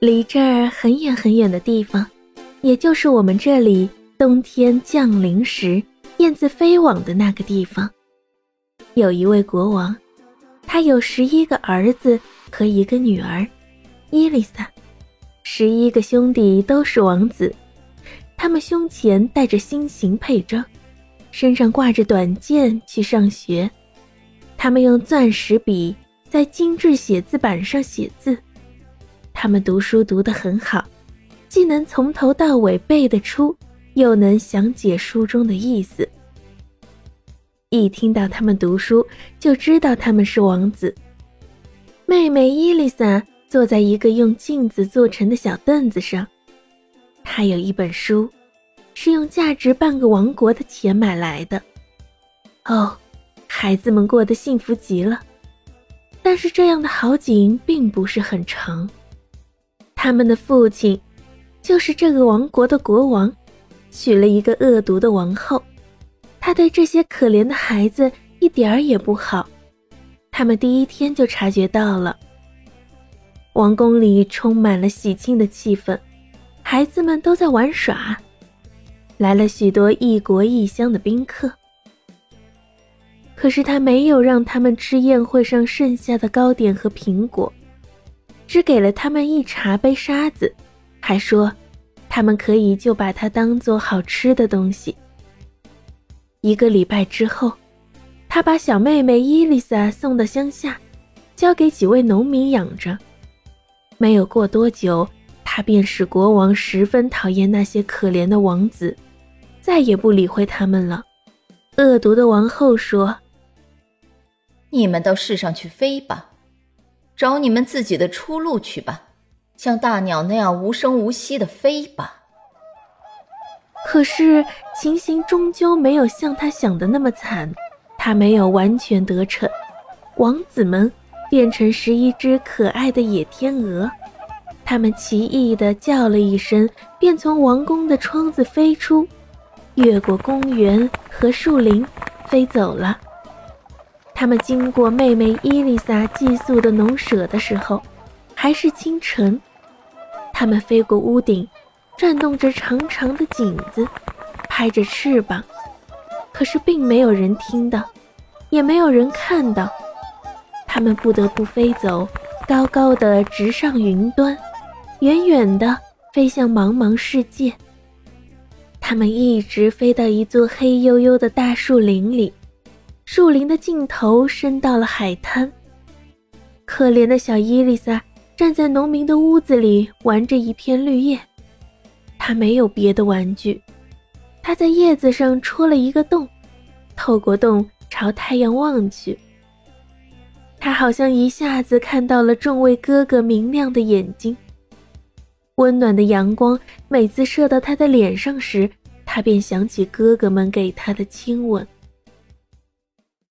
离这儿很远很远的地方，也就是我们这里冬天降临时燕子飞往的那个地方，有一位国王，他有十一个儿子和一个女儿，伊丽莎。十一个兄弟都是王子，他们胸前带着心形佩章，身上挂着短剑去上学。他们用钻石笔在精致写字板上写字。他们读书读得很好，既能从头到尾背得出，又能详解书中的意思。一听到他们读书，就知道他们是王子。妹妹伊丽莎。坐在一个用镜子做成的小凳子上，她有一本书，是用价值半个王国的钱买来的。哦，孩子们过得幸福极了，但是这样的好景并不是很长。他们的父亲，就是这个王国的国王，娶了一个恶毒的王后，他对这些可怜的孩子一点儿也不好。他们第一天就察觉到了。王宫里充满了喜庆的气氛，孩子们都在玩耍，来了许多异国异乡的宾客。可是他没有让他们吃宴会上剩下的糕点和苹果，只给了他们一茶杯沙子，还说他们可以就把它当做好吃的东西。一个礼拜之后，他把小妹妹伊丽莎送到乡下，交给几位农民养着。没有过多久，他便使国王十分讨厌那些可怜的王子，再也不理会他们了。恶毒的王后说：“你们到世上去飞吧，找你们自己的出路去吧，像大鸟那样无声无息的飞吧。”可是情形终究没有像他想的那么惨，他没有完全得逞，王子们。变成十一只可爱的野天鹅，它们奇异地叫了一声，便从王宫的窗子飞出，越过公园和树林，飞走了。他们经过妹妹伊丽莎寄宿的农舍的时候，还是清晨。他们飞过屋顶，转动着长长的颈子，拍着翅膀，可是并没有人听到，也没有人看到。他们不得不飞走，高高的直上云端，远远的飞向茫茫世界。他们一直飞到一座黑黝黝的大树林里，树林的尽头伸到了海滩。可怜的小伊丽莎站在农民的屋子里玩着一片绿叶，她没有别的玩具，她在叶子上戳了一个洞，透过洞朝太阳望去。他好像一下子看到了众位哥哥明亮的眼睛，温暖的阳光每次射到他的脸上时，他便想起哥哥们给他的亲吻。